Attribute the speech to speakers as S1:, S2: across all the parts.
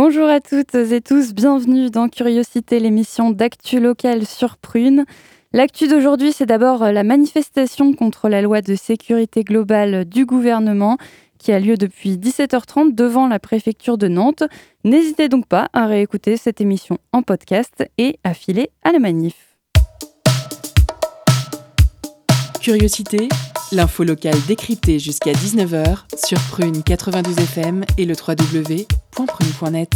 S1: Bonjour à toutes et tous, bienvenue dans Curiosité, l'émission d'actu locale sur Prune. L'actu d'aujourd'hui, c'est d'abord la manifestation contre la loi de sécurité globale du gouvernement qui a lieu depuis 17h30 devant la préfecture de Nantes. N'hésitez donc pas à réécouter cette émission en podcast et à filer à la manif.
S2: Curiosité, l'info locale décryptée jusqu'à 19h sur Prune 92 FM et le www.prune.net.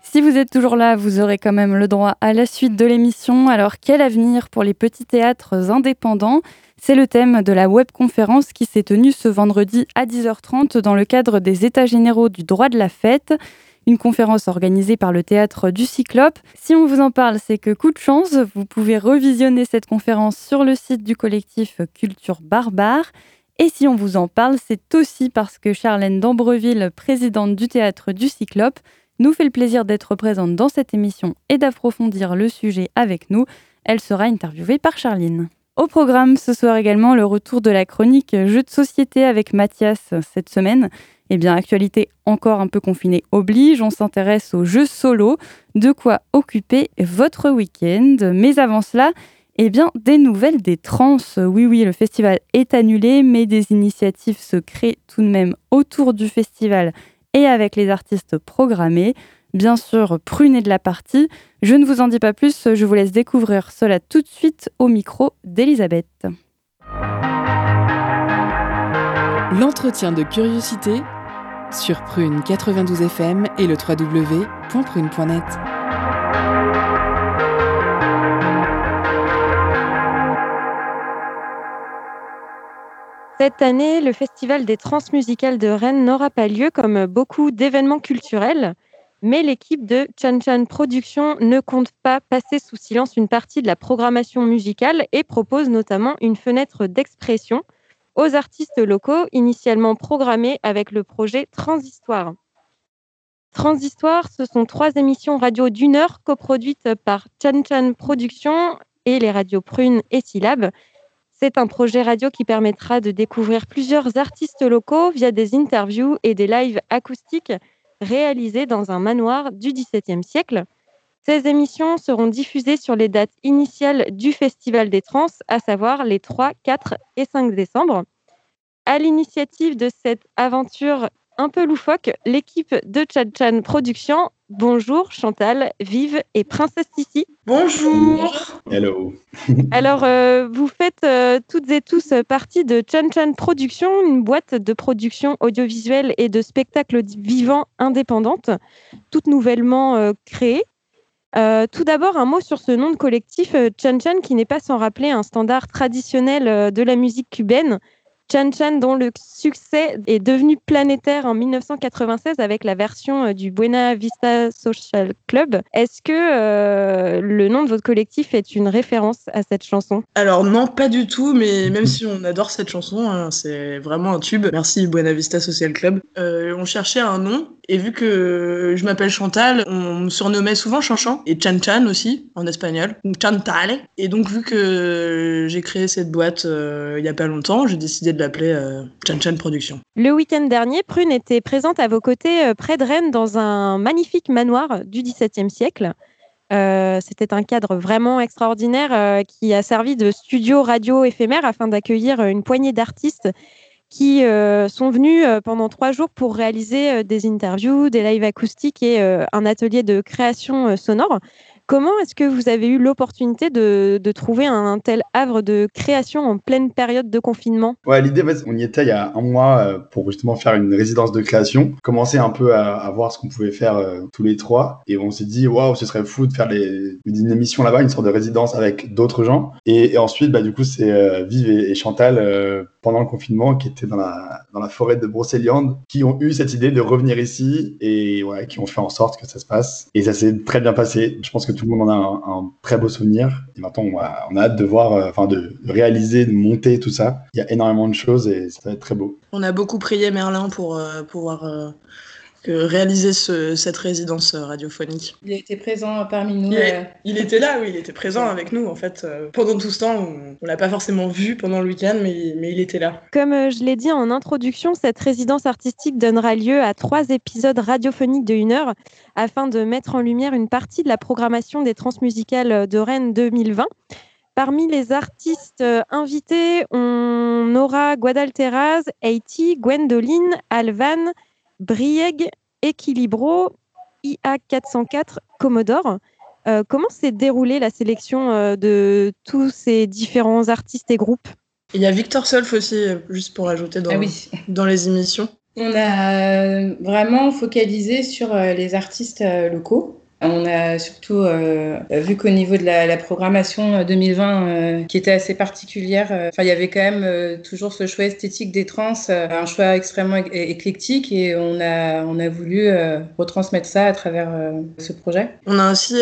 S1: Si vous êtes toujours là, vous aurez quand même le droit à la suite de l'émission. Alors, quel avenir pour les petits théâtres indépendants? C'est le thème de la webconférence qui s'est tenue ce vendredi à 10h30 dans le cadre des États généraux du droit de la fête une conférence organisée par le théâtre du Cyclope. Si on vous en parle, c'est que coup de chance, vous pouvez revisionner cette conférence sur le site du collectif Culture Barbare. Et si on vous en parle, c'est aussi parce que Charlène d'Ambreville, présidente du théâtre du Cyclope, nous fait le plaisir d'être présente dans cette émission et d'approfondir le sujet avec nous. Elle sera interviewée par Charline. Au programme ce soir également le retour de la chronique Jeux de société avec Mathias cette semaine. Eh bien, actualité encore un peu confinée oblige, on s'intéresse aux jeux solo, de quoi occuper votre week-end. Mais avant cela, eh bien, des nouvelles des trans. Oui, oui, le festival est annulé, mais des initiatives se créent tout de même autour du festival et avec les artistes programmés. Bien sûr, prunez de la partie. Je ne vous en dis pas plus, je vous laisse découvrir cela tout de suite au micro d'Elisabeth.
S2: L'entretien de curiosité sur Prune 92 FM et le www.prune.net.
S3: Cette année, le Festival des Transmusicales de Rennes n'aura pas lieu comme beaucoup d'événements culturels, mais l'équipe de Chan Chan Productions ne compte pas passer sous silence une partie de la programmation musicale et propose notamment une fenêtre d'expression aux artistes locaux initialement programmés avec le projet Transhistoire. Transhistoire, ce sont trois émissions radio d'une heure coproduites par Chan Chan Productions et les radios Prune et Syllab. C'est un projet radio qui permettra de découvrir plusieurs artistes locaux via des interviews et des lives acoustiques réalisés dans un manoir du XVIIe siècle. Ces émissions seront diffusées sur les dates initiales du Festival des Trans, à savoir les 3, 4 et 5 décembre. À l'initiative de cette aventure un peu loufoque, l'équipe de Chan Chan Productions. Bonjour Chantal, Vive et Princesse Sissi.
S4: Bonjour. Hello.
S3: Alors, euh, vous faites euh, toutes et tous partie de Chan Chan Productions, une boîte de production audiovisuelle et de spectacles vivants indépendante, toute nouvellement euh, créée. Euh, tout d'abord, un mot sur ce nom de collectif, euh, Chan Chan, qui n'est pas sans rappeler un standard traditionnel euh, de la musique cubaine. Chan Chan, dont le succès est devenu planétaire en 1996 avec la version du Buena Vista Social Club. Est-ce que le nom de votre collectif est une référence à cette chanson?
S4: Alors non, pas du tout, mais même si on adore cette chanson, hein, c'est vraiment un tube. Merci Buena Vista Social Club. on cherchait un nom et vu que je m'appelle Chantal, on me surnommait souvent Chanchan et Chan Chan aussi en espagnol, Chantal. Et donc vu que j'ai créé cette boîte euh, il y a pas longtemps, j'ai décidé de l'appeler euh, Chan Chan Productions.
S3: Le week-end dernier, Prune était présente à vos côtés euh, près de Rennes dans un magnifique manoir du XVIIe siècle. C'était un cadre vraiment extraordinaire qui a servi de studio radio éphémère afin d'accueillir une poignée d'artistes qui euh, sont venus euh, pendant trois jours pour réaliser euh, des interviews, des lives acoustiques et un atelier de création sonore. Comment est-ce que vous avez eu l'opportunité de, de, trouver un, tel havre de création en pleine période de confinement?
S5: Ouais, l'idée, on y était il y a un mois euh, pour justement faire une résidence de création, commencer un peu à, voir ce qu'on pouvait faire euh, tous les trois. Et on s'est dit, waouh, ce serait fou de faire une émission là-bas, une sorte de résidence avec d'autres gens. Et, ensuite, bah, du coup, c'est euh, Vive et, Chantal, pendant le confinement, qui étaient dans la, dans la forêt de Brocéliande, qui ont eu cette idée de revenir ici et ouais, qui ont fait en sorte que ça se passe. Et ça s'est très bien passé. Je pense que tout le monde en a un, très beau souvenir. Et maintenant, on a, on a hâte de voir, euh, enfin, de, réaliser, de monter tout ça. Il y a énormément de choses et ça va être très beau.
S4: On a beaucoup prié Merlin pour euh, pouvoir euh, réaliser ce, cette résidence radiophonique.
S6: Il était présent parmi nous.
S4: Il, euh... il, était là, oui, il était présent avec nous en fait. Euh, pendant tout ce temps, on, on l'a pas forcément vu pendant le week-end, mais, mais, il était là.
S3: Comme euh, je l'ai dit en introduction, cette résidence artistique donnera lieu à trois épisodes radiophoniques de une heure afin de mettre en lumière une partie de la programmation des transmusicales de Rennes 2020. Parmi les artistes euh, invités, on aura Guadalteraz, Haiti, Gwendoline, Alvan, Brieg, Equilibro, IA404, Commodore. Euh, comment s'est déroulée la sélection euh, de tous ces différents artistes et groupes?
S4: Il y a Victor Solf aussi, juste pour ajouter dans, ah oui. dans les émissions.
S6: On a vraiment focalisé sur les artistes locaux. On a surtout euh, vu qu'au niveau de la, la, programmation 2020, euh, qui était assez particulière, euh, enfin il y avait quand même euh, toujours ce choix esthétique des trans, euh, un choix extrêmement éclectique, et on a on a voulu retransmettre ça à travers ce projet.
S4: On a aussi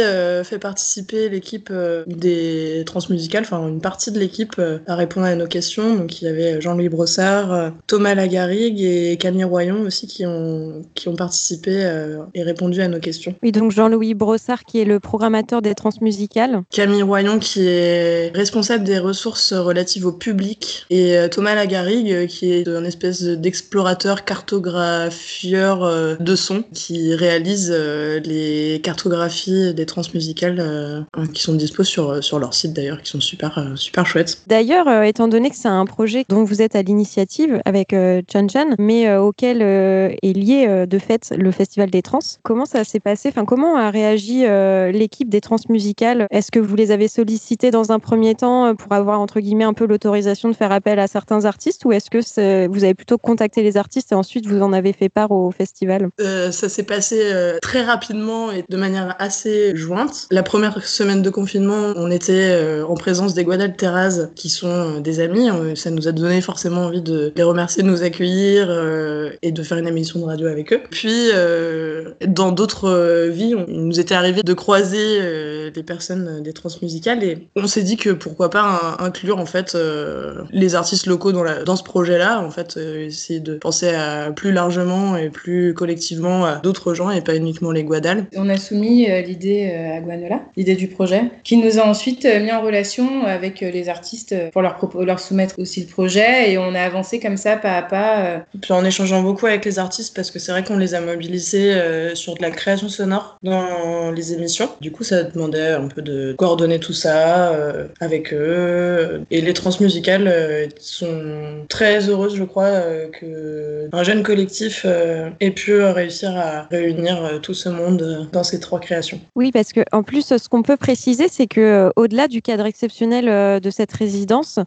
S4: fait participer l'équipe des transmusicales, enfin une partie de l'équipe à répondre à nos questions. Donc il y avait Jean-Louis Brossard, Thomas Lagarrigue et Camille Royon aussi qui ont qui ont participé et répondu à nos questions.
S3: Oui, donc Jean-Louis Brossard qui est le programmateur des transmusicales.
S4: Camille Royon qui est responsable des ressources relatives au public et Thomas Lagarrigue qui est un espèce d'explorateur cartographieur de son qui réalise les cartographies des transmusicales qui sont dispo sur, sur leur site d'ailleurs qui sont super, super chouettes.
S3: D'ailleurs, étant donné que c'est un projet dont vous êtes à l'initiative avec Chan Chan mais auquel est lié de fait le Festival des Trans, comment ça s'est passé? Enfin, comment a réagi euh, l'équipe des transmusicales Est-ce que vous les avez sollicités dans un premier temps pour avoir entre guillemets un peu l'autorisation de faire appel à certains artistes ou est-ce que vous avez plutôt contacté les artistes et ensuite vous en avez fait part au festival?
S4: Euh, Ça s'est passé euh, très rapidement et de manière assez jointe. La première semaine de confinement, on était euh, en présence des Guadalteras qui sont euh, des amis. Ça nous a donné forcément envie de les remercier de nous accueillir et de faire une émission de radio avec eux. Puis dans d'autres vies, on, nous était arrivé de croiser euh, des personnes euh, des transmusicales et on s'est dit que pourquoi pas inclure en fait euh, les artistes locaux dans, la, dans ce projet-là, en fait, euh, essayer de penser à plus largement et plus collectivement à d'autres gens et pas uniquement les Guadal.
S6: On a soumis euh, l'idée à Guanola, l'idée du projet, qui nous a ensuite mis en relation avec les artistes pour leur, leur soumettre aussi le projet et on a avancé comme ça pas à pas.
S4: Puis en échangeant beaucoup avec les artistes parce que c'est vrai qu'on les a mobilisés sur de la création sonore dans les émissions. Du coup, ça demandait un peu de coordonner tout ça euh, avec eux. Et les transmusicales euh, sont très heureuses, je crois, euh, que un jeune collectif euh, ait pu réussir à réunir euh, tout ce monde dans ces trois créations.
S3: Oui, parce que en plus, ce qu'on peut préciser, c'est que au-delà du cadre exceptionnel de cette résidence,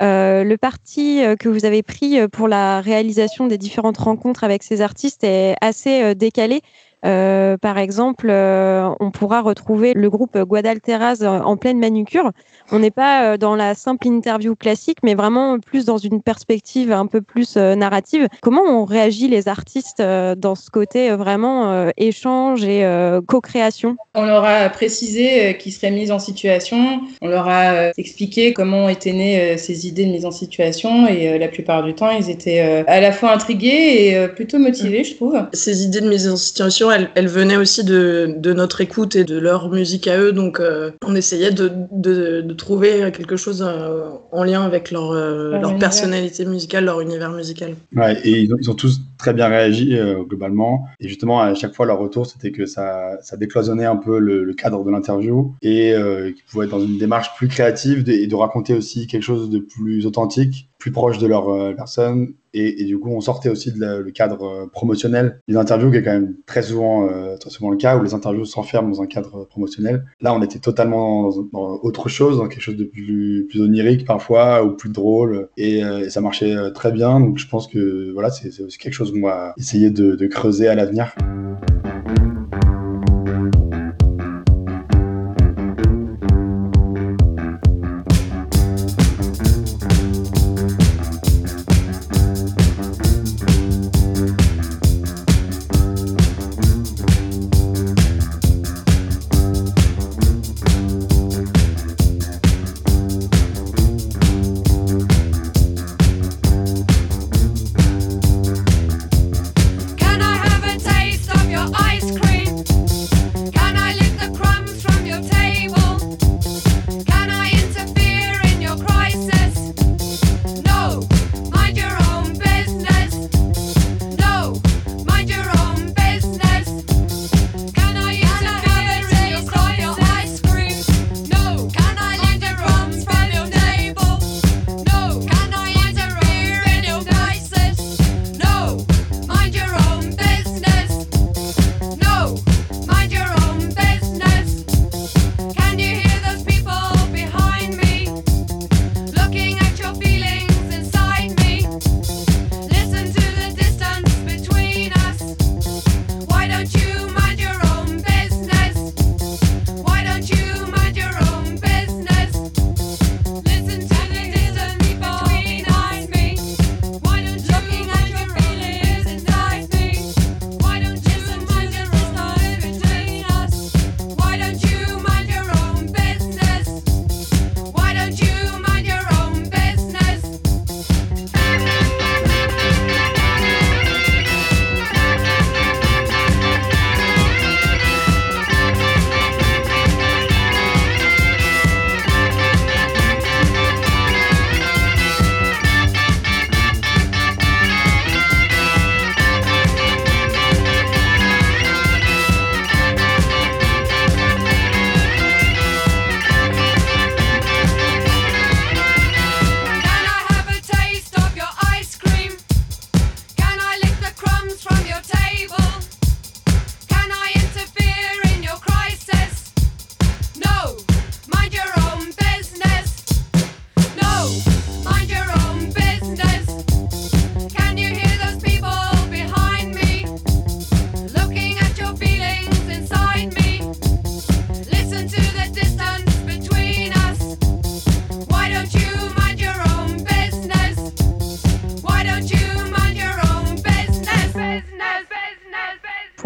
S3: le parti que vous avez pris pour la réalisation des différentes rencontres avec ces artistes est assez décalé. Euh, par exemple, euh, on pourra retrouver le groupe Guadalteras en pleine manucure. On n'est pas dans la simple interview classique, mais vraiment plus dans une perspective un peu plus euh, narrative. Comment ont réagi les artistes euh, dans ce côté vraiment euh, échange et co-création?
S6: On leur a précisé qu'ils seraient mis en situation. On leur a expliqué comment étaient nées ces idées de mise en situation et la plupart du temps, ils étaient à la fois intrigués et plutôt motivés, je trouve.
S4: Ces idées de mise en situation, elles, elles venaient aussi de, de, notre écoute et de leur musique à eux. Donc, euh, on essayait de, de, de, trouver quelque chose euh, en lien avec leur, euh, leur, leur personnalité musicale, leur univers musical.
S5: Ouais, et ils ont, ils ont tous très bien réagi globalement. Et justement, à chaque fois, leur retour, c'était que ça, ça décloisonnait un peu le, le cadre de l'interview et qu'ils pouvaient être dans une démarche plus créative et de raconter aussi quelque chose de plus authentique plus proche de leur euh, personne Et, du coup, on sortait aussi de le cadre promotionnel des interviews, qui est quand même très souvent, très souvent le cas, où les interviews s'enferment dans un cadre promotionnel. Là, on était totalement dans, autre chose, dans quelque chose de plus, onirique parfois, ou plus drôle. Et, ça marchait très bien. Donc, je pense que voilà, c'est aussi quelque chose qu'on va essayer de creuser à l'avenir.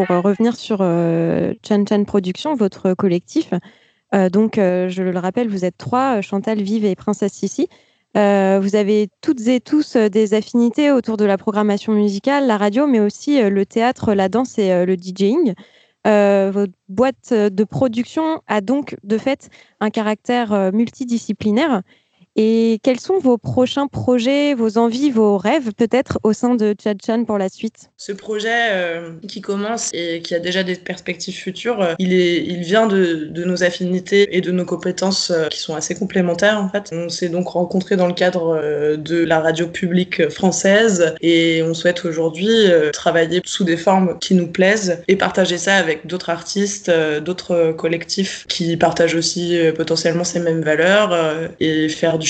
S3: Revenir sur euh, Chan Chan Productions, votre collectif. Euh, donc, euh, je le rappelle, vous êtes trois, Chantal, Vive et Princesse Sissi. vous avez toutes et tous des affinités autour de la programmation musicale, la radio, mais aussi le théâtre, la danse et le DJing. votre boîte de production a donc de fait un caractère multidisciplinaire et quels sont vos prochains projets, vos envies, vos rêves peut-être au sein de Chan pour la suite?
S4: Ce projet euh, qui commence et qui a déjà des perspectives futures, euh, il, est, il vient de, de, nos affinités et de nos compétences euh, qui sont assez complémentaires en fait. On s'est donc rencontrés dans le cadre de la radio publique française et on souhaite aujourd'hui travailler sous des formes qui nous plaisent et partager ça avec d'autres artistes, d'autres collectifs qui partagent aussi potentiellement ces mêmes valeurs et faire du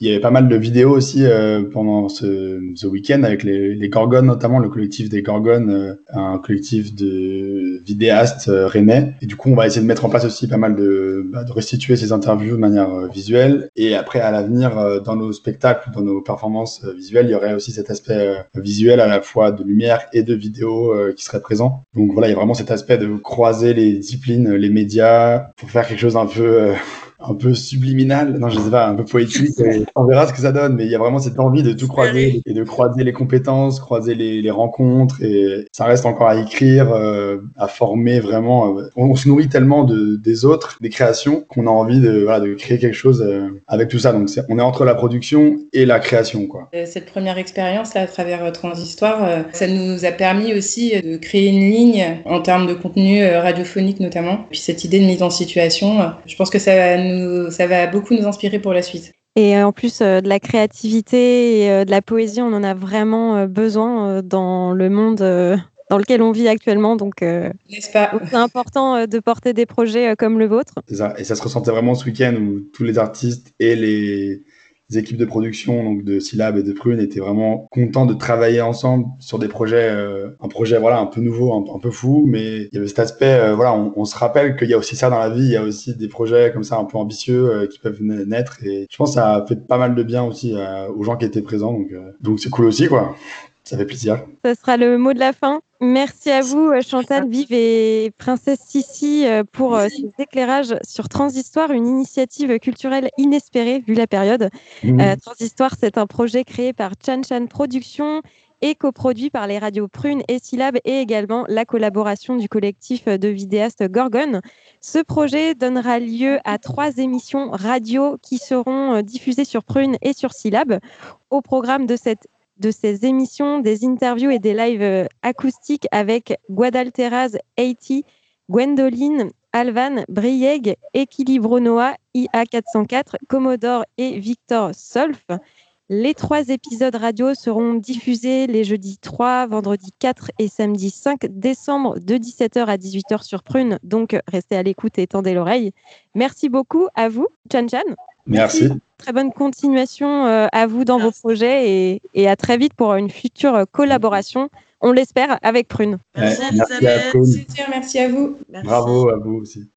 S5: Il y avait pas mal de vidéos aussi euh, pendant ce, week-end avec les, Gorgones, notamment le collectif des Gorgones, euh, un collectif de vidéastes euh. Et du coup, on va essayer de mettre en place aussi pas mal de, bah, restituer ces interviews de manière visuelle. Et après, à l'avenir, dans nos spectacles, dans nos performances visuelles, il y aurait aussi cet aspect visuel à la fois de lumière et de vidéo qui serait présent. Donc voilà, il y a vraiment cet aspect de croiser les disciplines, les médias, pour faire quelque chose un peu un peu subliminal, non je sais pas, un peu poétique. on verra ce que ça donne, mais il y a vraiment cette envie de tout croiser et de croiser les compétences, croiser les, rencontres et ça reste encore à écrire, euh, à former vraiment. Euh, on, se nourrit tellement de, des autres, des créations, qu'on a envie de, voilà, de créer quelque chose euh, avec tout ça. Donc on est entre la production et la création. Quoi.
S6: Cette première expérience là à travers Transistoire, ça nous a permis aussi de créer une ligne en termes de contenu radiophonique notamment. Puis cette idée de mise en situation, je pense que ça nous ça va beaucoup nous inspirer pour la suite.
S3: Et en plus de la créativité et de la poésie, on en a vraiment besoin dans le monde dans lequel on vit actuellement. Donc, c'est important de porter des projets comme le vôtre.
S5: Ça. Et ça se ressentait vraiment ce week-end où tous les artistes et les, équipes de production, donc de Syllab et de Prune, étaient vraiment contents de travailler ensemble sur des projets, euh, un projet voilà un peu nouveau, un, peu fou, mais il y avait cet aspect, euh, voilà, on, se rappelle qu'il y a aussi ça dans la vie, il y a aussi des projets comme ça un peu ambitieux euh, qui peuvent naître, et je pense que ça a fait pas mal de bien aussi aux gens qui étaient présents, donc donc c'est cool aussi quoi. Ça fait plaisir.
S3: Ça sera le mot de la fin. Merci à vous, euh, Chantal Vive et Princesse Sissi, euh, pour euh, ces éclairages sur Transhistoire, une initiative culturelle inespérée vu la période. Mmh. Transhistoire, c'est un projet créé par Chan Chan Productions et coproduit par les radios Prune et Syllab et également la collaboration du collectif de vidéastes Gorgon. Ce projet donnera lieu à trois émissions radio qui seront diffusées sur Prune et sur Syllab. Au programme de cette de ces émissions, des interviews et des lives euh, acoustiques avec Guadalteraz, Haiti, Gwendoline, Alvan, Brieg, Equilibro Noah, IA404, Commodore et Victor Solf. Les trois épisodes radio seront diffusés les jeudis 3, vendredi 4 et samedi 5 décembre de 17h à 18h sur Prune. Donc restez à l'écoute et tendez l'oreille. Merci beaucoup à vous, Chan Chan.
S5: Merci.
S3: Très bonne continuation euh, à vous dans vos projets et, à très vite pour une future collaboration, on l'espère, avec Prune.
S5: Merci, merci à
S6: Merci à vous.
S5: Bravo à vous aussi.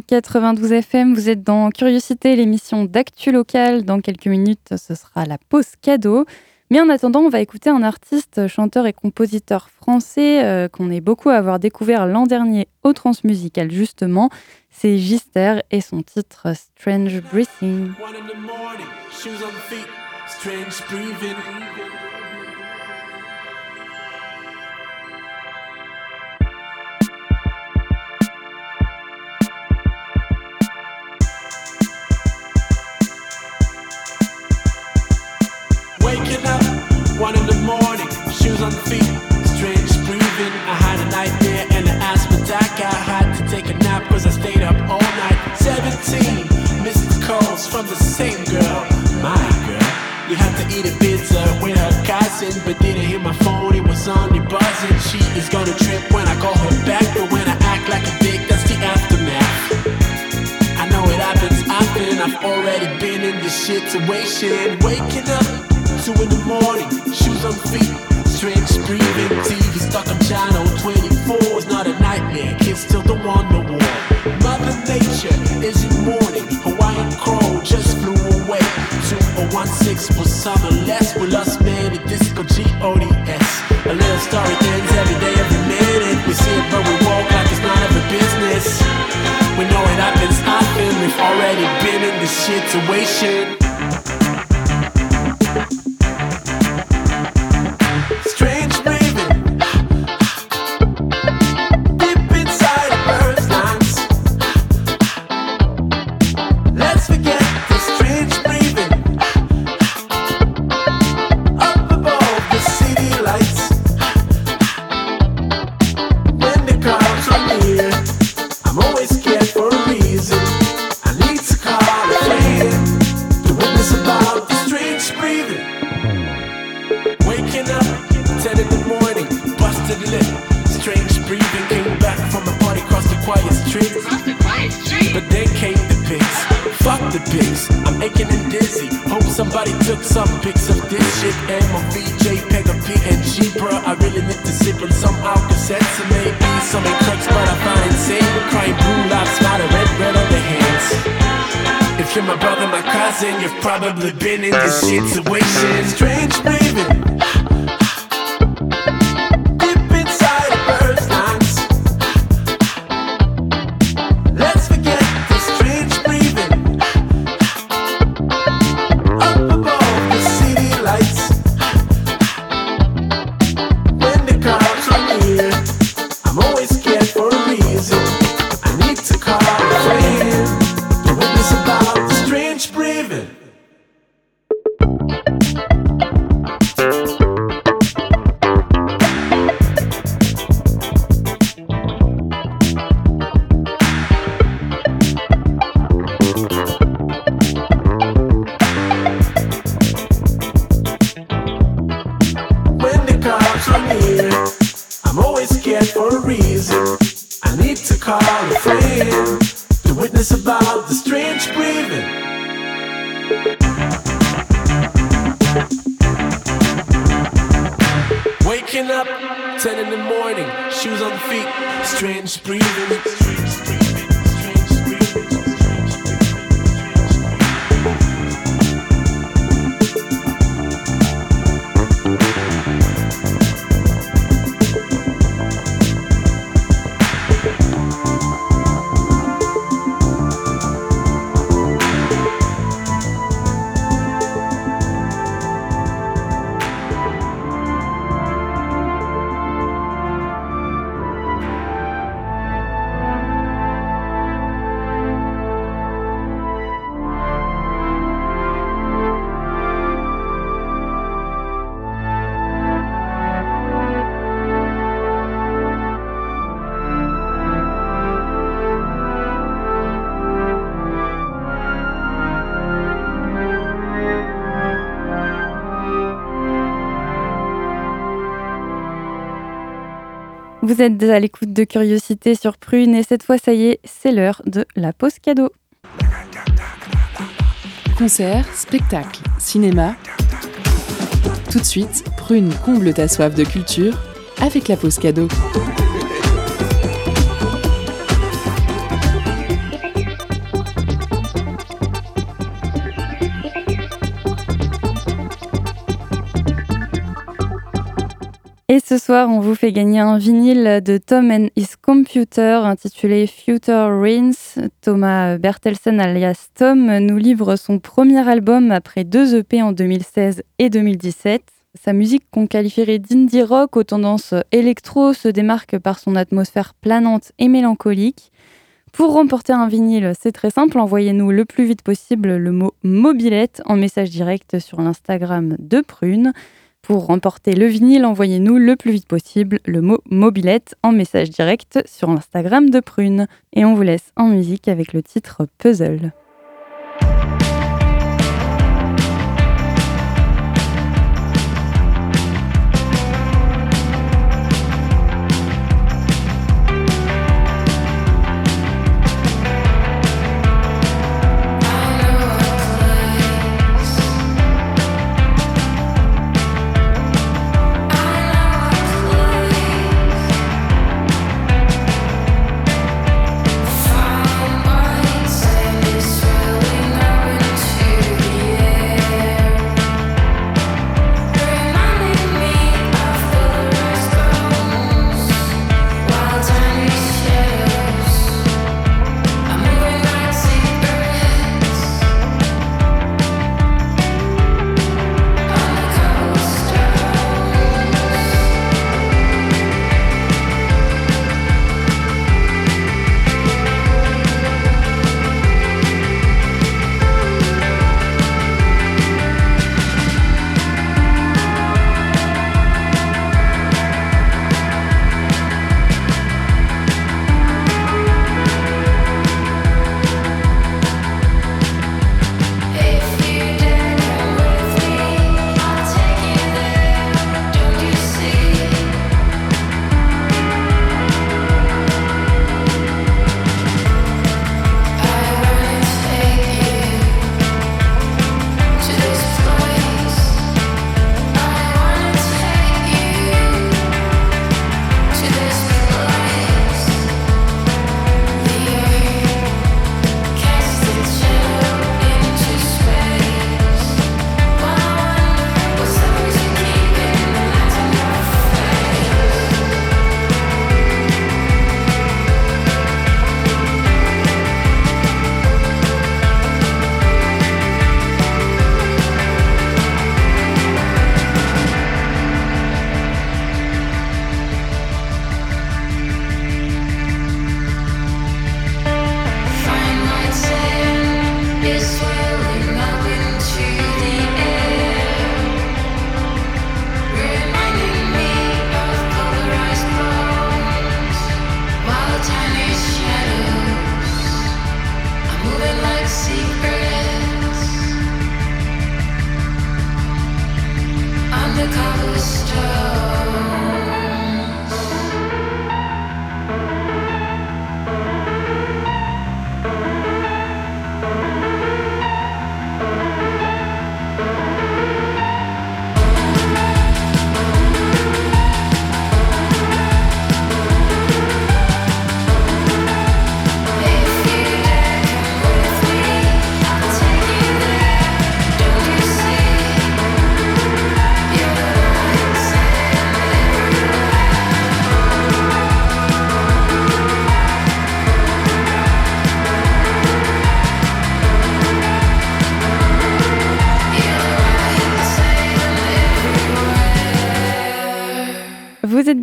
S1: 92 FM, vous êtes dans Curiosité, l'émission d'actu locale. Dans quelques minutes, ce sera la pause cadeau. Mais en attendant, on va écouter un artiste, chanteur et compositeur français euh, qu'on est beaucoup à avoir découvert l'an dernier au Transmusical justement. C'est Gister et son titre Strange Breathing.
S7: One in the morning, shoes on feet, strange breathing. I had a nightmare and an asthma attack. I had to take a nap cause I stayed up all night. 17 missed calls from the same girl, my girl. You had to eat a pizza with her cousin, but didn't hear my phone, it was only buzzing. She is gonna trip when I call her back, but when I act like a dick, that's the aftermath. I know it happens often. I've already been in this situation. Waking up, two in the morning, shoes on feet, strange breathing. TV stuck on channel 24 is not a nightmare. Kids still don't want no war. Mother Nature is in mourning. Hawaiian crow just flew away. 2016 was summer less. We lost man at disco G-O-D-S. A little story ends every day, every minute. We see it, but we walk like it's none of a business. We know it happens often. We've already been in this situation.
S1: Vous êtes à l'écoute de Curiosité sur Prune et cette fois, ça y est, c'est l'heure de la pause cadeau.
S2: Concert, spectacle, cinéma. Tout de suite, Prune comble ta soif de culture avec la pause cadeau.
S1: Et ce soir, on vous fait gagner un vinyle de Tom and His Computer intitulé Future Rains. Thomas Bertelsen alias Tom nous livre son premier album après deux EP en 2016 et 2017. Sa musique qu'on qualifierait d'indie rock aux tendances électro se démarque par son atmosphère planante et mélancolique. Pour remporter un vinyle, c'est très simple, envoyez-nous le plus vite possible le mot mobilette en message direct sur l'Instagram de Prune. Pour remporter le vinyle, envoyez-nous le plus vite possible le mot mobilette en message direct sur l'Instagram de Prune. Et on vous laisse en musique avec le titre Puzzle.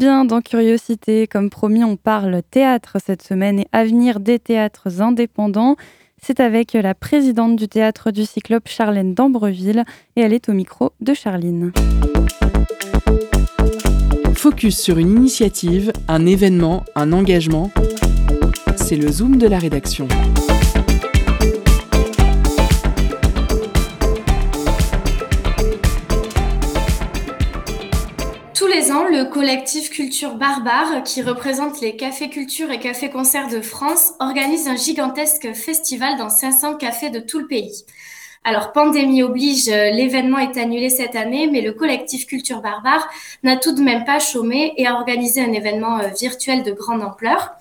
S1: Bien dans Curiosité. Comme promis, on parle théâtre cette semaine et avenir des théâtres indépendants. C'est avec la présidente du théâtre du Cyclope, Charlène d'Ambreville, et elle est au micro de Charline.
S2: Focus sur une initiative, un événement, un engagement. C'est le Zoom de la rédaction.
S8: Le collectif Culture Barbare, qui représente les cafés culture et cafés concerts de France, organise un gigantesque festival dans 500 cafés de tout le pays. Alors, pandémie oblige, euh, l'événement est annulé cette année, mais le collectif Culture Barbare n'a tout de même pas chômé et a organisé un événement euh, virtuel de grande ampleur.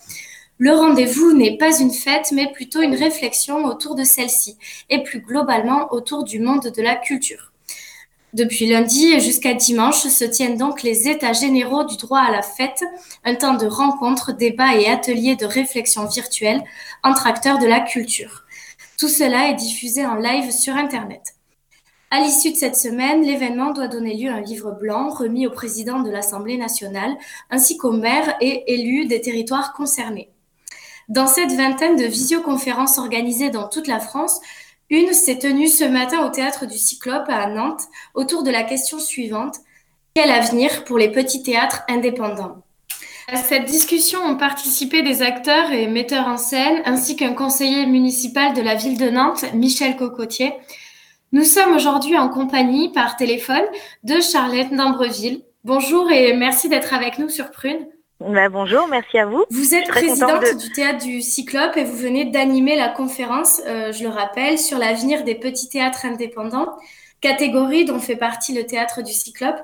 S8: Le rendez-vous n'est pas une fête, mais plutôt une réflexion autour de celle-ci et plus globalement autour du monde de la culture. Depuis lundi jusqu'à dimanche se tiennent donc les états généraux du droit à la fête, un temps de rencontres, débats et ateliers de réflexion virtuelle entre acteurs de la culture. Tout cela est diffusé en live sur Internet. À l'issue de cette semaine, l'événement doit donner lieu à un livre blanc remis au président de l'Assemblée nationale ainsi qu'aux maires et élus des territoires concernés. Dans cette vingtaine de visioconférences organisées dans toute la France, une s'est tenue ce matin au théâtre du Cyclope à Nantes autour de la question suivante quel avenir pour les petits théâtres indépendants? À cette discussion ont participé des acteurs et metteurs en scène ainsi qu'un conseiller municipal de la ville de Nantes, Michel Cocotier. Nous sommes aujourd'hui en compagnie par téléphone de Charlotte d'Ambreville. Bonjour et merci d'être avec nous sur Prune.
S9: Bah, bonjour, merci à vous.
S8: Vous êtes présidente
S9: de-
S8: du théâtre du Cyclope et vous venez d'animer la conférence, euh, je le rappelle, sur l'avenir des petits théâtres indépendants, catégorie dont fait partie le théâtre du Cyclope.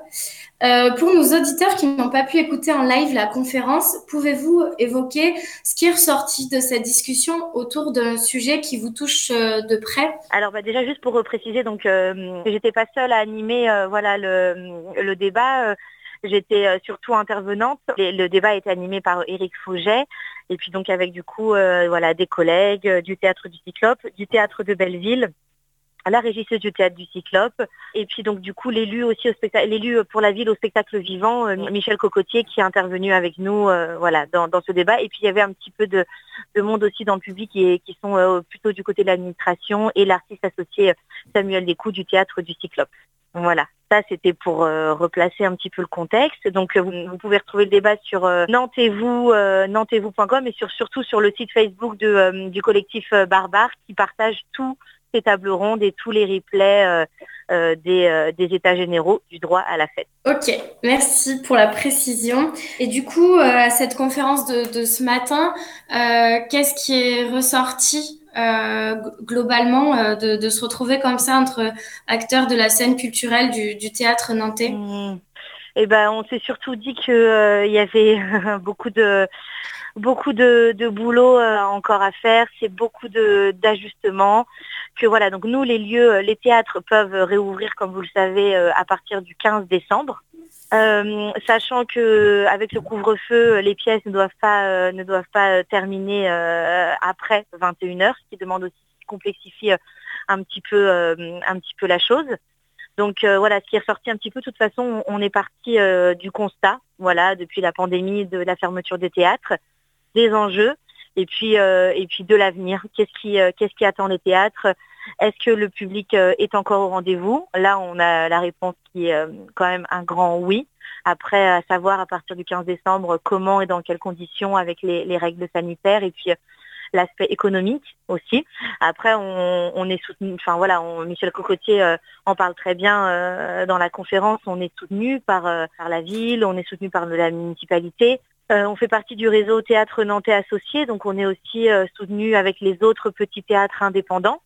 S8: Euh, pour nos auditeurs qui n'ont pas pu écouter en live la conférence, pouvez-vous évoquer ce qui est ressorti de cette discussion autour d'un sujet qui vous touche euh, de près?
S9: Alors bah, déjà juste pour repréciser, donc euh, j'étais pas seule à animer euh, voilà le, le débat. J'étais euh, surtout intervenante. Le débat été animé par Éric Fouget et puis donc avec du coup euh, voilà des collègues euh, du théâtre du Cyclope, du théâtre de Belleville, la régisseuse du théâtre du Cyclope et puis donc du coup l'élu aussi au spectacle, l'élu pour la ville au spectacle vivant, Michel Cocotier qui est intervenu avec nous euh, voilà dans, dans ce débat et puis il y avait un petit peu de, de monde aussi dans le public et qui sont euh, plutôt du côté de l'administration et l'artiste associé Samuel Descoux du théâtre du Cyclope. Voilà, ça c'était pour euh, replacer un petit peu le contexte. Donc euh, vous, pouvez retrouver le débat sur euh, nantez-vous, euh, nantez-vous.com et sur, surtout sur le site Facebook du collectif Barbare qui partage tous ces tables rondes et tous les replays des, états généraux du droit à la fête.
S8: Ok, merci pour la précision. Et du coup, à cette conférence de, ce matin, qu'est-ce qui est ressorti globalement euh, de, se retrouver comme ça entre acteurs de la scène culturelle du, théâtre nantais
S9: Mm. Eh ben, on s'est surtout dit que euh, y avait beaucoup de beaucoup de, boulot euh, encore à faire, c'est beaucoup d'ajustements. Que voilà, donc nous les lieux, euh, les théâtres peuvent réouvrir comme vous le savez euh, à partir du 15 décembre. Euh, sachant que avec le couvre-feu, les pièces ne doivent pas euh, ne doivent pas euh, terminer euh, après 21 heures, ce qui demande aussi complexifie euh, un petit peu euh, un petit peu la chose. Donc euh, voilà, ce qui est ressorti un petit peu, de toute façon, on est parti euh, du constat, voilà, depuis la pandémie, de la fermeture des théâtres, des enjeux, et puis euh, et puis de l'avenir. Qu'est-ce qui euh, qu'est-ce qui attend les théâtres? Est-ce que le public euh, est encore au rendez-vous? Là, on a la réponse qui est euh, quand même un grand oui. Après, à savoir à partir du 15 décembre comment et dans quelles conditions avec les, les règles sanitaires et puis euh, l'aspect économique aussi. Après, on, est soutenu, enfin voilà, on- Michel Cocotier en parle très bien dans la conférence. On est soutenu par, par la ville, on est soutenu par la municipalité. On fait partie du réseau Théâtre Nantais Associé, donc on est aussi soutenu avec les autres petits théâtres indépendants.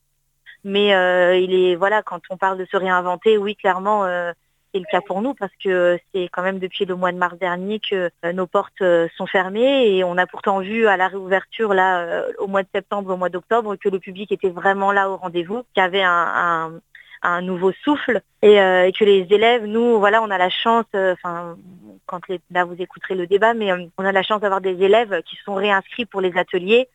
S9: Mais euh, il est voilà, quand on parle de se réinventer, oui, clairement, euh, c'est le cas pour nous parce que c'est quand même depuis le mois de mars dernier que euh, nos portes euh, sont fermées et on a pourtant vu à la réouverture là euh, au mois de septembre, au mois d'octobre que le public était vraiment là au rendez-vous, qu'il y avait un, un, un nouveau souffle et, euh, et que les élèves, nous, voilà, on a la chance, enfin, quand les, là vous écouterez le débat, mais on a la chance d'avoir des élèves qui sont réinscrits pour les ateliers,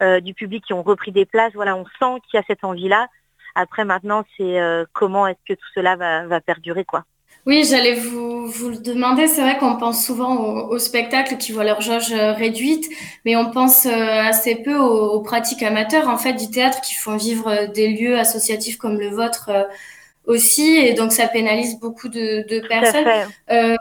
S9: du public qui ont repris des places. Voilà, on sent qu'il y a cette envie-là. Après, maintenant, c'est euh, comment est-ce que tout cela va, va perdurer, quoi.
S8: Oui, j'allais vous, vous le demander. C'est vrai qu'on pense souvent aux, aux spectacles qui voient leur jauge euh, réduite, mais on pense euh, assez peu aux, aux pratiques amateurs en fait du théâtre qui font vivre euh, des lieux associatifs comme le vôtre euh, aussi, et donc ça pénalise beaucoup de, personnes. Euh,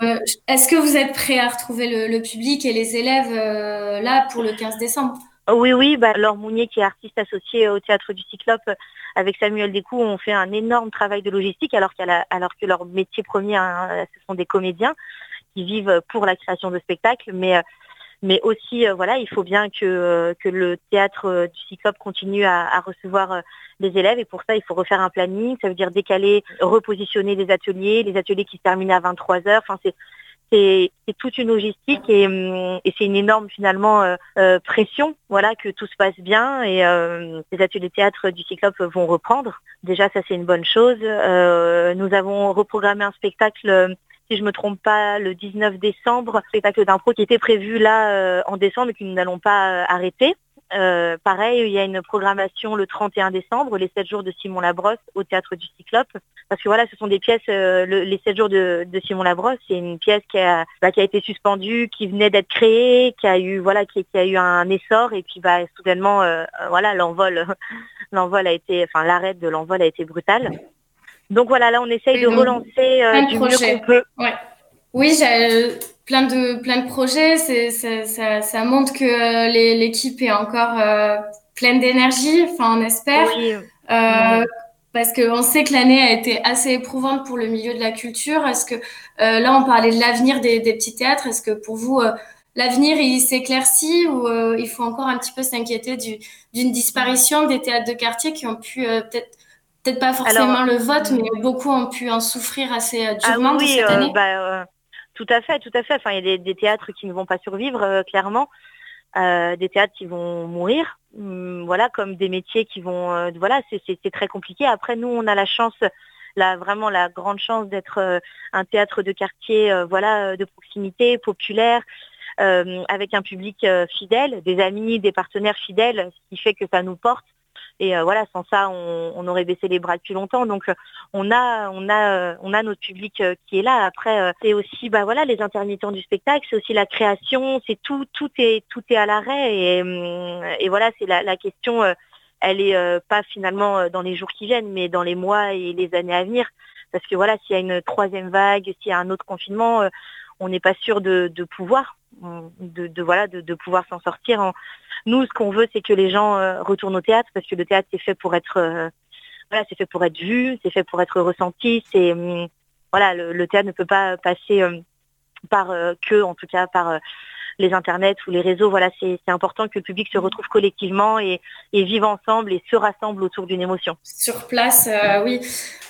S8: Est-ce que vous êtes prêt à retrouver le, le public et les élèves euh, là pour le 15 décembre?
S9: Oui, oui, bah, Laure Mounier, qui est artiste associée au Théâtre du Cyclope, euh, avec Samuel Descoux, ont fait un énorme travail de logistique, alors, que leur métier premier, hein, ce sont des comédiens qui vivent pour la création de spectacles, mais, euh, aussi, euh, voilà, il faut bien que, le Théâtre du Cyclope continue à, recevoir des élèves, et pour ça, il faut refaire un planning, ça veut dire décaler, repositionner les ateliers, les ateliers qui se terminent à 23 heures, enfin, c'est c'est toute une logistique et, hum, c'est une énorme finalement euh, euh, pression voilà que tout se passe bien et euh, les ateliers théâtre du Cyclope vont reprendre. Déjà ça c'est une bonne chose. Nous avons reprogrammé un spectacle si je me trompe pas le 19 décembre spectacle d'impro qui était prévu là en décembre et que nous n'allons pas arrêter euh, pareil, il y a une programmation le 31 décembre, les 7 jours de Simon Labrosse au théâtre du Cyclope. Parce que voilà, ce sont des pièces, euh, le- les 7 jours de, de Simon Labrosse, c'est une pièce qui a, bah, qui a été suspendue, qui venait d'être créée, qui a eu voilà, qui, qui a eu un essor et puis bah, soudainement, euh, voilà, l'envol, l'envol a été, enfin l'arrêt de l'envol a été brutal. Donc voilà, là on essaye
S8: Et
S9: de relancer du mieux qu'on peut.
S8: Ouais. Oui, j'ai euh, plein de plein de projets. Ça, ça, ça montre que euh, l'équipe est encore euh, pleine d'énergie. Enfin, on espère.
S9: Oui,
S8: Euh, parce qu'on sait que l'année a été assez éprouvante pour le milieu de la culture. Est-ce que euh, là, on parlait de l'avenir des, des petits théâtres. Est-ce que pour vous, l'avenir il s'éclaircit ou euh, il faut encore un petit peu s'inquiéter du, d'une disparition des théâtres de quartier qui ont pu euh, peut-être peut-être pas forcément
S9: Alors,
S8: le vote, mais beaucoup ont pu en souffrir assez
S9: Ah
S8: durement
S9: oui,
S8: de cette
S9: euh,
S8: année?
S9: bah, tout à fait, tout à fait. Enfin, il y a des, théâtres qui ne vont pas survivre, euh, clairement. Euh, des théâtres qui vont mourir. Hum, voilà, comme des métiers qui vont. euh, voilà, c'est- très compliqué. Après, nous, on a la chance, la, vraiment la grande chance d'être euh, un théâtre de quartier, euh, voilà, euh, de proximité, populaire. avec un public fidèle, des amis, des partenaires fidèles, ce qui fait que ça nous porte. Et euh, voilà, sans ça, on, on aurait baissé les bras depuis longtemps. Donc, euh, on a, on a, euh, on a notre public qui est là. Après, c'est aussi, bah voilà, les intermittents du spectacle, c'est aussi la création, c'est tout, tout est, tout est à l'arrêt. Et, hum, et voilà, c'est la, la question. elle est pas finalement dans les jours qui viennent, mais dans les mois et les années à venir. Parce que voilà, s'il y a une troisième vague, s'il y a un autre confinement, on n'est pas sûr de, de pouvoir, de, de voilà, de, pouvoir s'en sortir. Nous, ce qu'on veut, c'est que les gens euh, retournent au théâtre, parce que le théâtre c'est fait pour être, euh, voilà, c'est fait pour être vu, c'est fait pour être ressenti. C'est hum, voilà, le, théâtre ne peut pas passer euh, par euh, que, en tout cas, par euh, les internets ou les réseaux. Voilà, c'est important que le public se retrouve collectivement et, et vive ensemble et se rassemble autour d'une émotion.
S8: Sur place, euh, oui.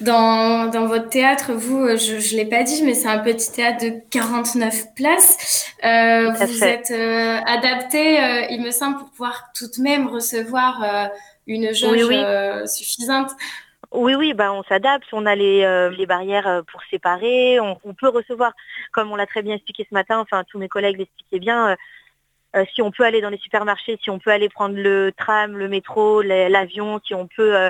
S8: Dans, dans votre théâtre, vous, euh, je ne l'ai pas dit, mais c'est un petit théâtre de 49 places. Euh, vous
S9: fait.
S8: êtes euh, adapté, euh, il me semble, pour pouvoir tout de même recevoir euh, une jauge
S9: Oui, oui.
S8: euh, suffisante.
S9: Oui, oui, bah, on s'adapte, on a les, euh, les barrières euh, pour séparer, on, on peut recevoir, comme on l'a très bien expliqué ce matin, enfin tous mes collègues l'expliquaient bien, euh, si on peut aller dans les supermarchés, si on peut aller prendre le tram, le métro, l'avion, si on peut euh,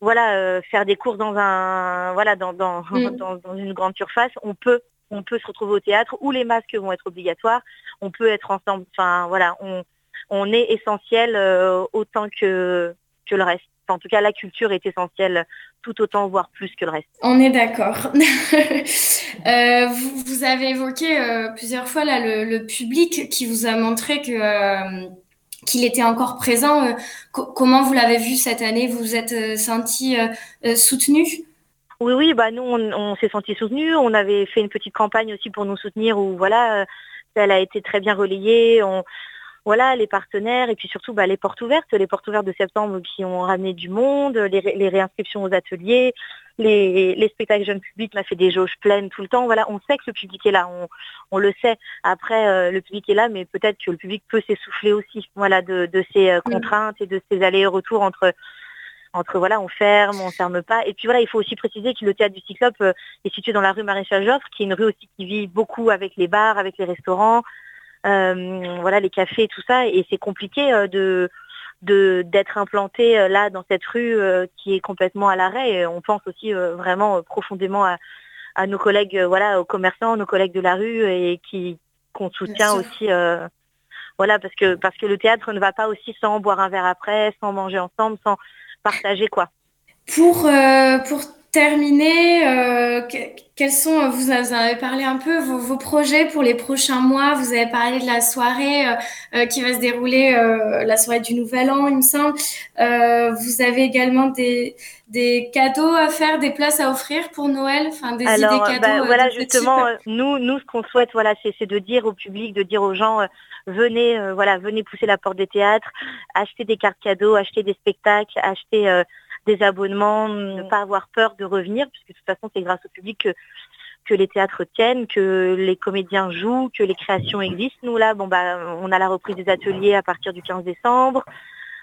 S9: voilà, faire des courses dans un voilà dans, dans,
S8: Mm.
S9: dans, dans une grande surface, on peut on peut se retrouver au théâtre où les masques vont être obligatoires, on peut être ensemble, enfin voilà, on, on est essentiel euh, autant que, que le reste. En tout cas, la culture est essentielle tout autant, voire plus que le reste.
S8: On est d'accord. Euh, vous, vous avez évoqué euh, plusieurs fois là, le, le public qui vous a montré que euh, qu'il était encore présent. Co- comment vous l'avez vu cette année? Vous vous êtes senti soutenu?
S9: Oui, oui, bah nous, on, on s'est sentis soutenus. On avait fait une petite campagne aussi pour nous soutenir où, voilà, elle a été très bien relayée. On, voilà, les partenaires et puis surtout bah, les portes ouvertes, les portes ouvertes de septembre qui ont ramené du monde, les, ré- les réinscriptions aux ateliers, les, les spectacles jeunes publics, on a fait des jauges pleines tout le temps. Voilà, on sait que le public est là, on, on le sait. Après, euh, le public est là, mais peut-être que le public peut s'essouffler aussi, voilà, de, de ces euh, contraintes et de ces allers-retours entre entre voilà, on ferme, on ferme pas. Et puis voilà, il faut aussi préciser que le théâtre du Cyclope euh, est situé dans la rue Maréchal Joffre, qui est une rue aussi qui vit beaucoup avec les bars, avec les restaurants, voilà, les cafés et tout ça. Et c'est compliqué euh, de d'être implanté euh, là dans cette rue euh, qui est complètement à l'arrêt. Et on pense aussi euh, vraiment euh, profondément à, à nos collègues, euh, voilà, aux commerçants, nos collègues de la rue et qui qu'on soutient aussi. euh, voilà, parce que parce que le théâtre ne va pas aussi sans boire un verre après, sans manger ensemble, sans partager quoi.
S8: Pour, euh, pour terminer, euh, que- quels sont, vous en avez parlé un peu, vos, vos projets pour les prochains mois? Vous avez parlé de la soirée euh, qui va se dérouler, euh, la soirée du Nouvel An, il me semble. Euh, vous avez également des, des cadeaux à faire, des places à offrir pour Noël, enfin des
S9: Alors,
S8: idées cadeaux.
S9: bah,
S8: euh,
S9: voilà, justement, nous, nous, ce qu'on souhaite, voilà, c'est de dire au public, de dire aux gens, venez, voilà, venez pousser la porte des théâtres, acheter des cartes cadeaux, acheter des spectacles, acheter des abonnements, ne pas avoir peur de revenir, puisque de toute façon, c'est grâce au public que que les théâtres tiennent, que les comédiens jouent, que les créations existent. Nous là, bon bah, on a la reprise des ateliers à partir du 15 décembre.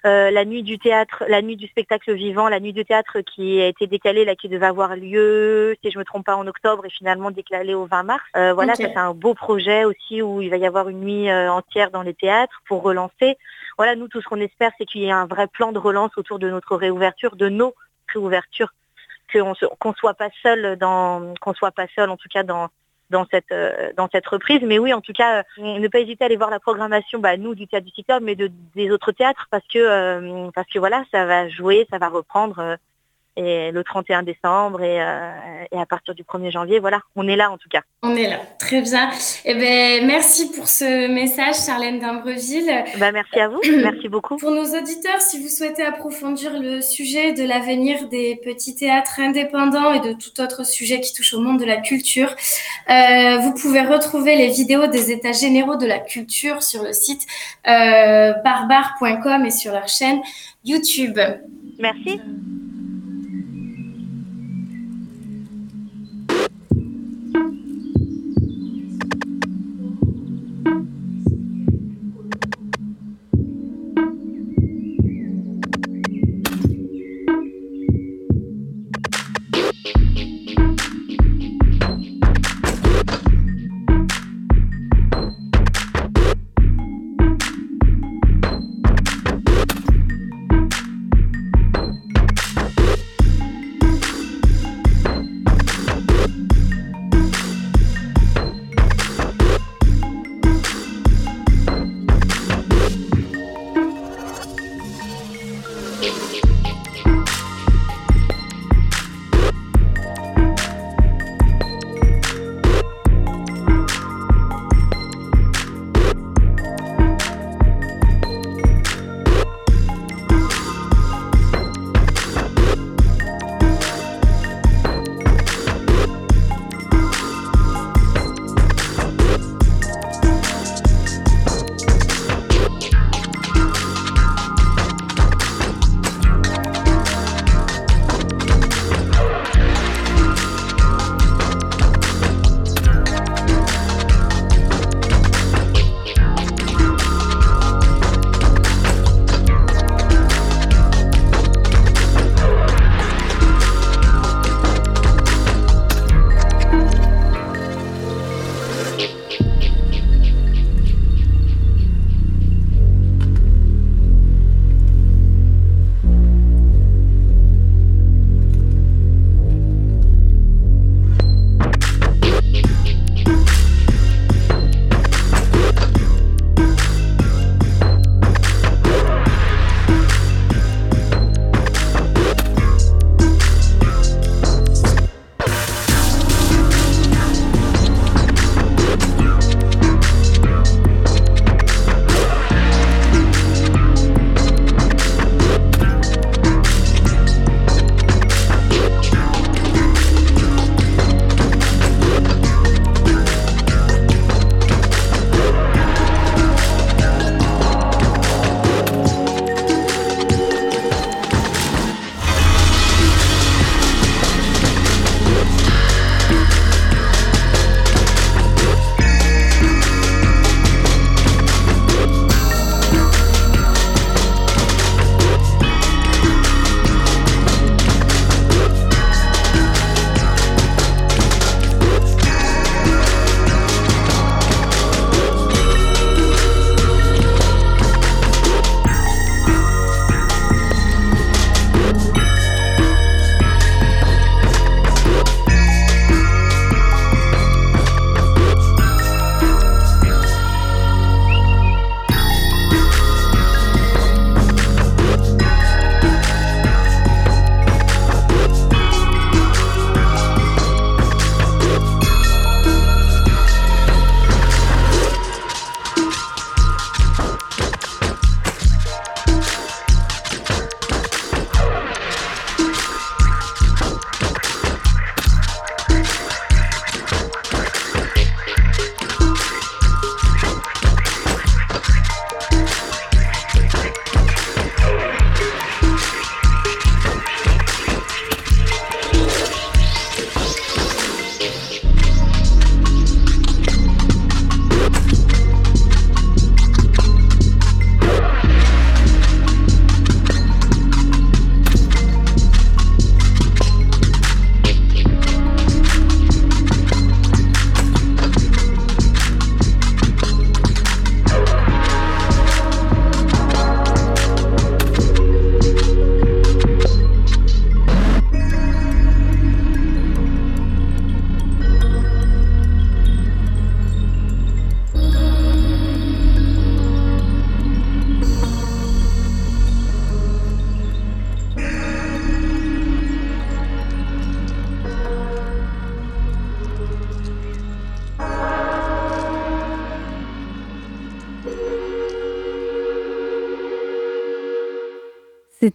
S9: Euh, la nuit du théâtre, la nuit du spectacle vivant, la nuit du théâtre qui a été décalée, là, qui devait avoir lieu, si je me trompe pas, en octobre et finalement décalée au 20 mars. Euh, voilà, ça c'est un beau projet aussi où il va y avoir une nuit euh, entière dans les théâtres pour relancer. Voilà, nous tout ce qu'on espère, c'est qu'il y ait un vrai plan de relance autour de notre réouverture, de nos réouvertures, qu'on qu'on soit pas seul dans, qu'on soit pas seul en tout cas dans euh, cette reprise. Mais oui, en tout cas, euh, ne pas hésiter à aller voir la programmation, bah, nous du théâtre du secteur, mais de, des autres théâtres, parce que euh, parce que voilà, ça va jouer, ça va reprendre. Et le 31 décembre et, euh, et à partir du 1er janvier, voilà, on est là en tout cas.
S8: On est là, très bien. Eh ben, merci pour ce message, Charlène d'Imbreville.
S9: Bah, merci à vous, merci beaucoup.
S8: Pour nos auditeurs, si vous souhaitez approfondir le sujet de l'avenir des petits théâtres indépendants et de tout autre sujet qui touche au monde de la culture, euh, vous pouvez retrouver les vidéos des états généraux de la culture sur le site euh, barbare.com et sur leur chaîne YouTube.
S9: Merci.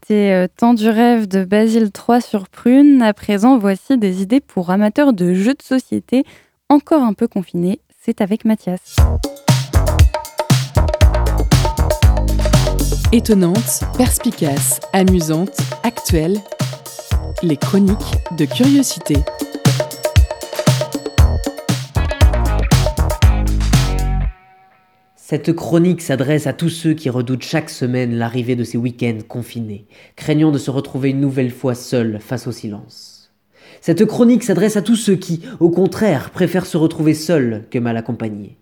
S1: C'était euh, Temps du rêve de Basile 3 sur Prune. À présent, voici des idées pour amateurs de jeux de société encore un peu confinés. C'est avec Mathias.
S2: Étonnante, perspicace, amusante, actuelle, les chroniques de curiosité.
S10: Cette chronique s'adresse à tous ceux qui redoutent chaque semaine l'arrivée de ces week-ends confinés, craignant de se retrouver une nouvelle fois seuls face au silence. Cette chronique s'adresse à tous ceux qui, au contraire, préfèrent se retrouver seuls que mal accompagnés.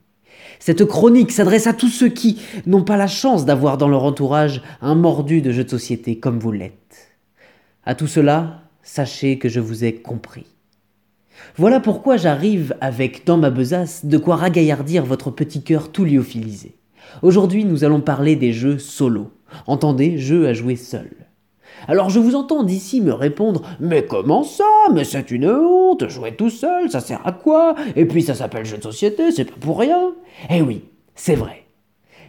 S10: Cette chronique s'adresse à tous ceux qui n'ont pas la chance d'avoir dans leur entourage un mordu de jeu de société comme vous l'êtes. À tout cela, sachez que je vous ai compris. Voilà pourquoi j'arrive avec dans ma besace de quoi ragaillardir votre petit cœur tout lyophilisé. Aujourd'hui, nous allons parler des jeux solo. Entendez, jeux à jouer seul. Alors je vous entends d'ici me répondre Mais comment ça? Mais c'est une honte, jouer tout seul, ça sert à quoi? Et puis ça s'appelle jeu de société, c'est pas pour rien. Eh oui, c'est vrai.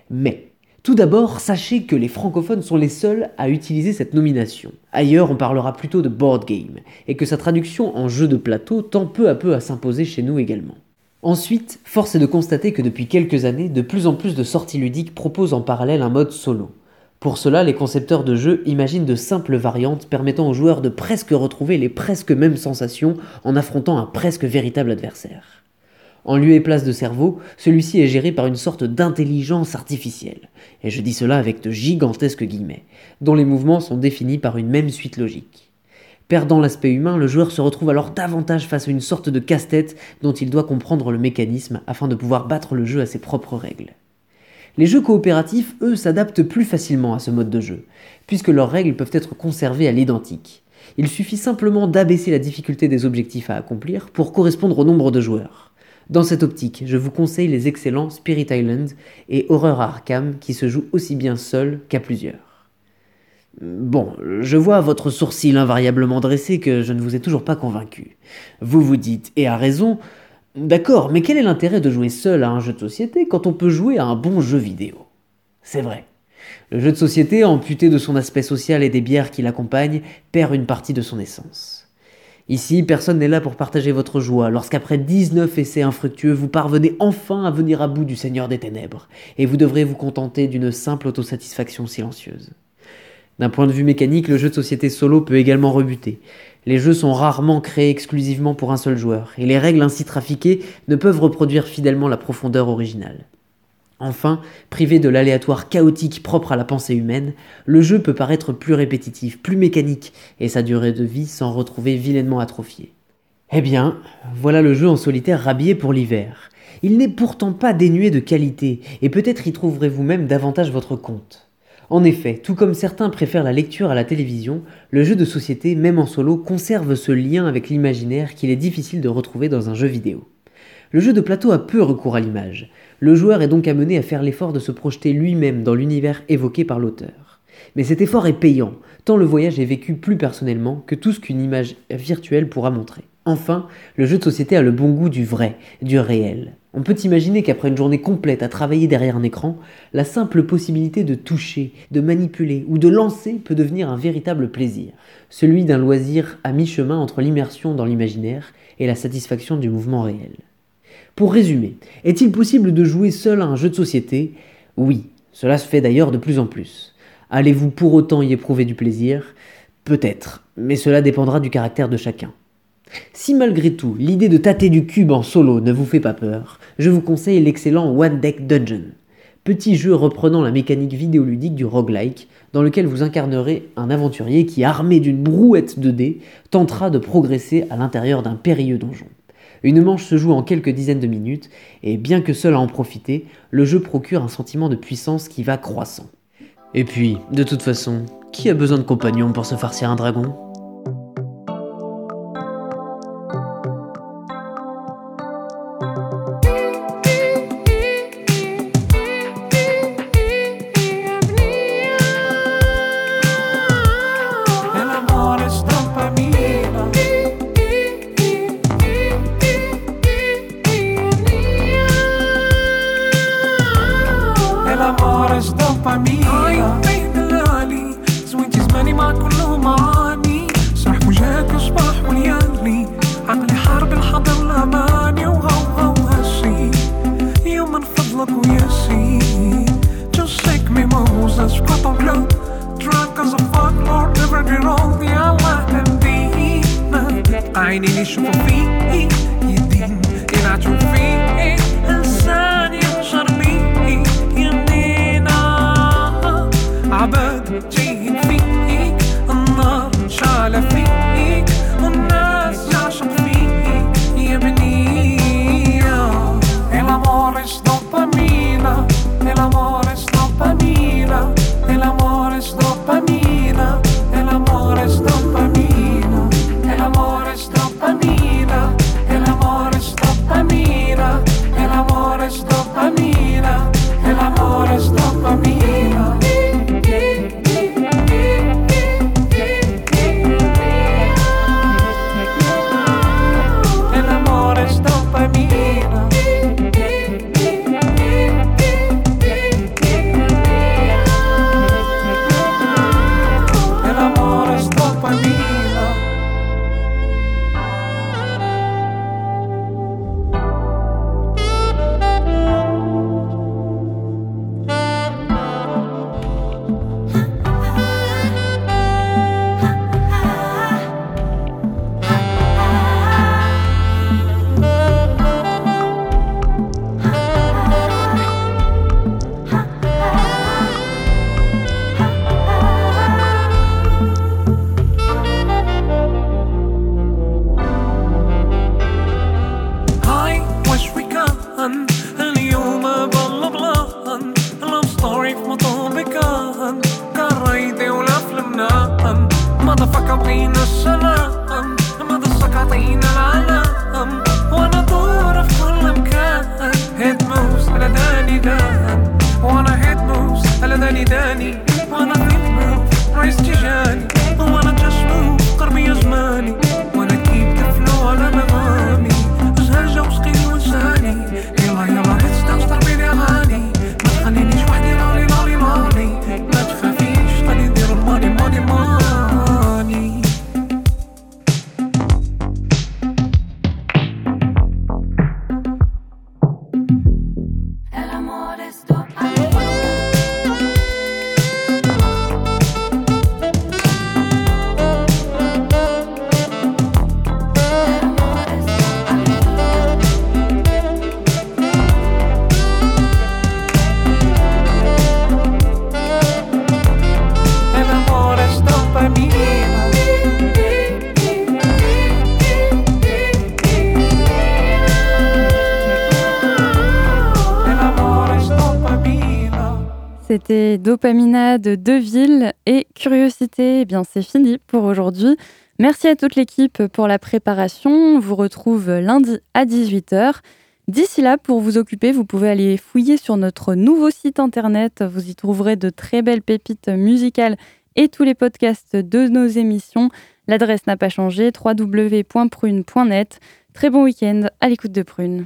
S10: Mais tout d'abord, sachez que les francophones sont les seuls à utiliser cette nomination. Ailleurs, on parlera plutôt de board game, et que sa traduction en jeu de plateau tend peu à peu à s'imposer chez nous également. Ensuite, force est de constater que depuis quelques années, de plus en plus de sorties ludiques proposent en parallèle un mode solo. Pour cela, les concepteurs de jeux imaginent de simples variantes permettant aux joueurs de presque retrouver les presque mêmes sensations en affrontant un presque véritable adversaire. En lieu et place de cerveau, celui-ci est géré par une sorte d'intelligence artificielle, et je dis cela avec de gigantesques guillemets, dont les mouvements sont définis par une même suite logique. Perdant l'aspect humain, le joueur se retrouve alors davantage face à une sorte de casse-tête dont il doit comprendre le mécanisme afin de pouvoir battre le jeu à ses propres règles. Les jeux coopératifs, eux, s'adaptent plus facilement à ce mode de jeu, puisque leurs règles peuvent être conservées à l'identique. Il suffit simplement d'abaisser la difficulté des objectifs à accomplir pour correspondre au nombre de joueurs. Dans cette optique, je vous conseille les excellents Spirit Island et Horror Arkham qui se jouent aussi bien seuls qu'à plusieurs. Bon, je vois votre sourcil invariablement dressé que je ne vous ai toujours pas convaincu. Vous vous dites, et à raison, d'accord, mais quel est l'intérêt de jouer seul à un jeu de société quand on peut jouer à un bon jeu vidéo? C'est vrai. Le jeu de société, amputé de son aspect social et des bières qui l'accompagnent, perd une partie de son essence. Ici, personne n'est là pour partager votre joie lorsqu'après 19 essais infructueux, vous parvenez enfin à venir à bout du Seigneur des Ténèbres, et vous devrez vous contenter d'une simple autosatisfaction silencieuse. D'un point de vue mécanique, le jeu de société solo peut également rebuter. Les jeux sont rarement créés exclusivement pour un seul joueur, et les règles ainsi trafiquées ne peuvent reproduire fidèlement la profondeur originale. Enfin, privé de l'aléatoire chaotique propre à la pensée humaine, le jeu peut paraître plus répétitif, plus mécanique, et sa durée de vie s'en retrouver vilainement atrophiée. Eh bien, voilà le jeu en solitaire rhabillé pour l'hiver. Il n'est pourtant pas dénué de qualité, et peut-être y trouverez-vous même davantage votre compte. En effet, tout comme certains préfèrent la lecture à la télévision, le jeu de société, même en solo, conserve ce lien avec l'imaginaire qu'il est difficile de retrouver dans un jeu vidéo. Le jeu de plateau a peu recours à l'image. Le joueur est donc amené à faire l'effort de se projeter lui-même dans l'univers évoqué par l'auteur. Mais cet effort est payant, tant le voyage est vécu plus personnellement que tout ce qu'une image virtuelle pourra montrer. Enfin, le jeu de société a le bon goût du vrai, du réel. On peut imaginer qu'après une journée complète à travailler derrière un écran, la simple possibilité de toucher, de manipuler ou de lancer peut devenir un véritable plaisir, celui d'un loisir à mi-chemin entre l'immersion dans l'imaginaire et la satisfaction du mouvement réel. Pour résumer, est-il possible de jouer seul à un jeu de société? Oui, cela se fait d'ailleurs de plus en plus. Allez-vous pour autant y éprouver du plaisir? Peut-être, mais cela dépendra du caractère de chacun. Si malgré tout l'idée de tâter du cube en solo ne vous fait pas peur, je vous conseille l'excellent One Deck Dungeon. Petit jeu reprenant la mécanique vidéoludique du roguelike, dans lequel vous incarnerez un aventurier qui, armé d'une brouette de dés, tentera de progresser à l'intérieur d'un périlleux donjon. Une manche se joue en quelques dizaines de minutes, et bien que seul à en profiter, le jeu procure un sentiment de puissance qui va croissant. Et puis, de toute façon, qui a besoin de compagnons pour se farcir un dragon?
S1: C'était Dopamina de Deville et Curiosité. Eh bien, c'est fini pour aujourd'hui. Merci à toute l'équipe pour la préparation. On vous retrouve lundi à 18h. D'ici là, pour vous occuper, vous pouvez aller fouiller sur notre nouveau site internet. Vous y trouverez de très belles pépites musicales et tous les podcasts de nos émissions. L'adresse n'a pas changé, www.prune.net. Très bon week-end à l'écoute de Prune.